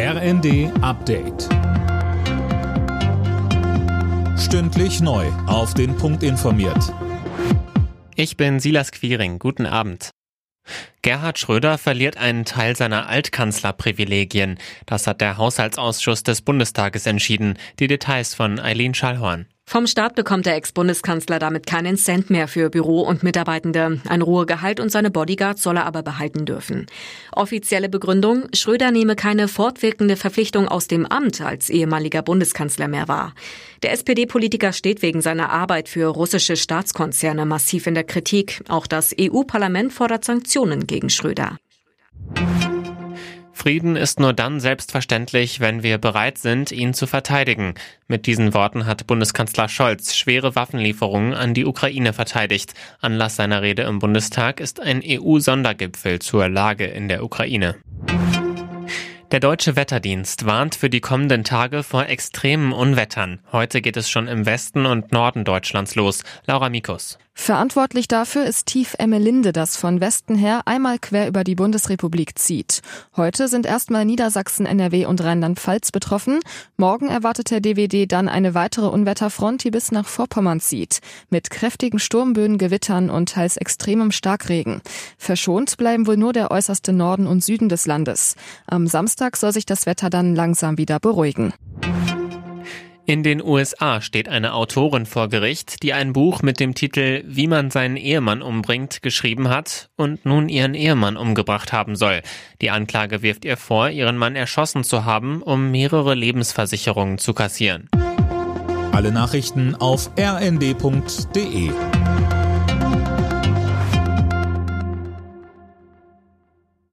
RND Update. Stündlich neu. Auf den Punkt informiert. Ich bin Silas Quiring. Guten Abend. Gerhard Schröder verliert einen Teil seiner Altkanzlerprivilegien. Das hat der Haushaltsausschuss des Bundestages entschieden. Die Details von Eileen Schallhorn. Vom Staat bekommt der Ex-Bundeskanzler damit keinen Cent mehr für Büro und Mitarbeitende. Ein Ruhegehalt und seine Bodyguards soll er aber behalten dürfen. Offizielle Begründung, Schröder nehme keine fortwirkende Verpflichtung aus dem Amt als ehemaliger Bundeskanzler mehr wahr. Der SPD-Politiker steht wegen seiner Arbeit für russische Staatskonzerne massiv in der Kritik. Auch das EU-Parlament fordert Sanktionen gegen Schröder. Frieden ist nur dann selbstverständlich, wenn wir bereit sind, ihn zu verteidigen. Mit diesen Worten hat Bundeskanzler Scholz schwere Waffenlieferungen an die Ukraine verteidigt. Anlass seiner Rede im Bundestag ist ein EU-Sondergipfel zur Lage in der Ukraine. Der deutsche Wetterdienst warnt für die kommenden Tage vor extremen Unwettern. Heute geht es schon im Westen und Norden Deutschlands los. Laura Mikus. Verantwortlich dafür ist Tief Emmelinde, das von Westen her einmal quer über die Bundesrepublik zieht. Heute sind erstmal Niedersachsen, NRW und Rheinland-Pfalz betroffen. Morgen erwartet der DWD dann eine weitere Unwetterfront, die bis nach Vorpommern zieht. Mit kräftigen Sturmböen, Gewittern und teils extremem Starkregen. Verschont bleiben wohl nur der äußerste Norden und Süden des Landes. Am Samstag soll sich das Wetter dann langsam wieder beruhigen. In den USA steht eine Autorin vor Gericht, die ein Buch mit dem Titel Wie man seinen Ehemann umbringt geschrieben hat und nun ihren Ehemann umgebracht haben soll. Die Anklage wirft ihr vor, ihren Mann erschossen zu haben, um mehrere Lebensversicherungen zu kassieren. Alle Nachrichten auf rnd.de